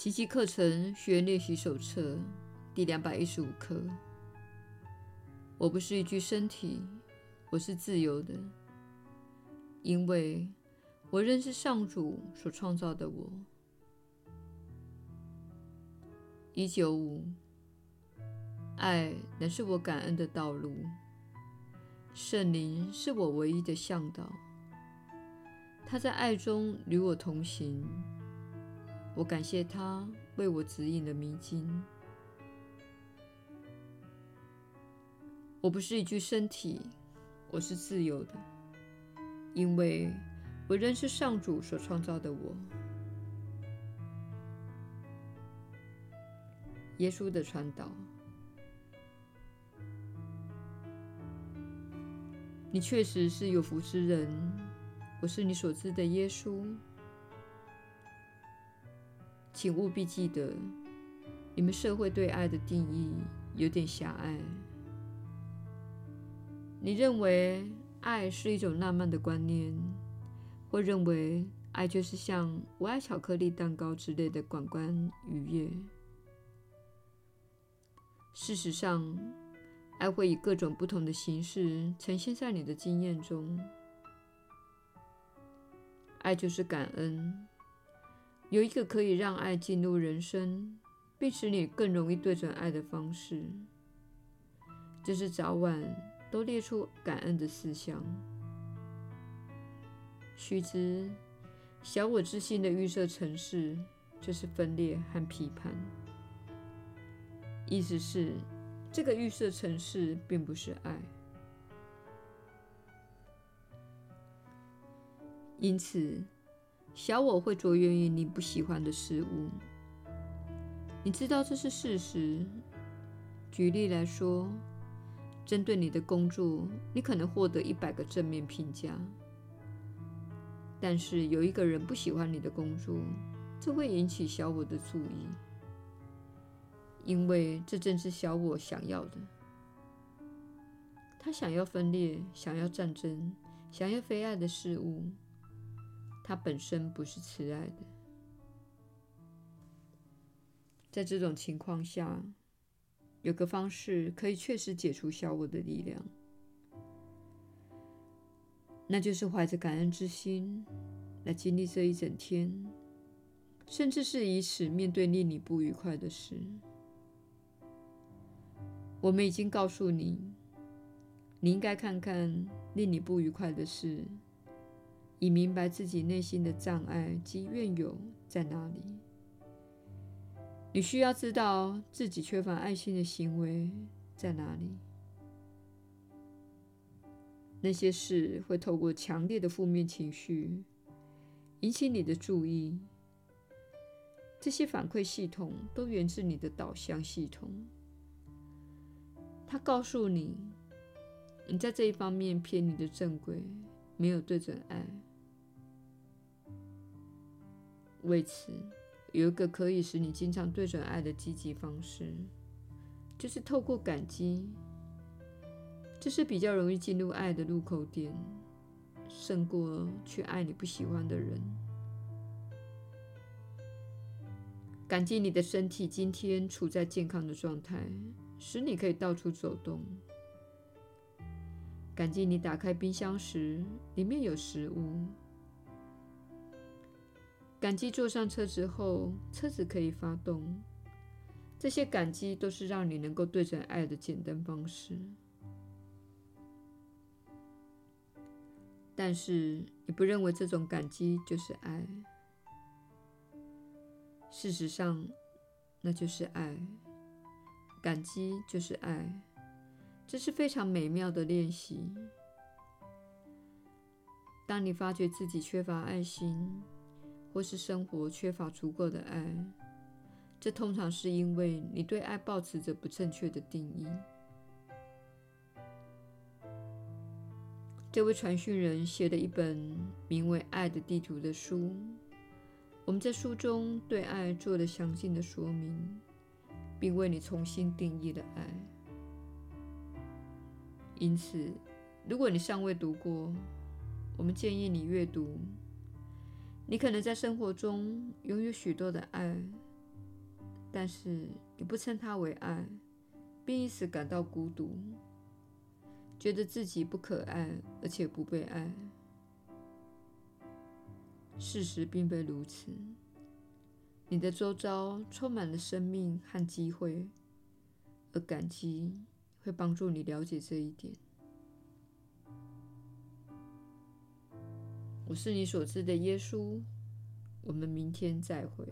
奇迹课程学员练习手册第两百一十五课。我不是一具身体，我是自由的，因为我认识上主所创造的我。一九五，爱乃是我感恩的道路，圣灵是我唯一的向导，他在爱中与我同行。我感谢他为我指引了迷津。我不是一具身体，我是自由的，因为我认识上主所创造的我。耶稣的传导，你确实是有福之人。我是你所知的耶稣。请务必记得，你们社会对爱的定义有点狭隘。你认为爱是一种浪漫的观念，或认为爱就是像“我爱巧克力蛋糕”之类的感官愉悦。事实上，爱会以各种不同的形式呈现在你的经验中。爱就是感恩。有一个可以让爱进入人生，并使你更容易对准爱的方式，就是早晚都列出感恩的事项。须知，小我之心的预设程式就是分裂和批判。意思是，这个预设程式并不是爱。因此，小我会着眼于你不喜欢的事物，你知道这是事实。举例来说，针对你的工作，你可能获得一百个正面评价，但是有一个人不喜欢你的工作，这会引起小我的注意，因为这正是小我想要的。他想要分裂，想要战争，想要非爱的事物。它本身不是慈爱的。在这种情况下，有个方式可以确实解除小我的力量，那就是怀着感恩之心来经历这一整天，甚至是以此面对令你不愉快的事。我们已经告诉你，你应该看看令你不愉快的事。以明白自己内心的障碍及怨尤在哪里。你需要知道自己缺乏爱心的行为在哪里。那些事会透过强烈的负面情绪引起你的注意。这些反馈系统都源自你的导向系统。它告诉你，你在这一方面偏离的正轨，没有对准爱。为此，有一个可以使你经常对准爱的积极方式，就是透过感激。这是比较容易进入爱的入口点，胜过去爱你不喜欢的人。感激你的身体今天处在健康的状态，使你可以到处走动。感激你打开冰箱时，里面有食物。感激坐上车之后，车子可以发动。这些感激都是让你能够对准爱的简单方式。但是，你不认为这种感激就是爱？事实上，那就是爱。感激就是爱，这是非常美妙的练习。当你发觉自己缺乏爱心，或是生活缺乏足够的爱，这通常是因为你对爱抱持着不正确的定义。这位传讯人写了一本名为《爱的地图》的书，我们在书中对爱做了详尽的说明，并为你重新定义了爱。因此，如果你尚未读过，我们建议你阅读。你可能在生活中拥有许多的爱，但是你不称它为爱，并因此感到孤独，觉得自己不可爱，而且不被爱。事实并非如此。你的周遭充满了生命和机会，而感激会帮助你了解这一点。我是你所知的耶稣。我们明天再会。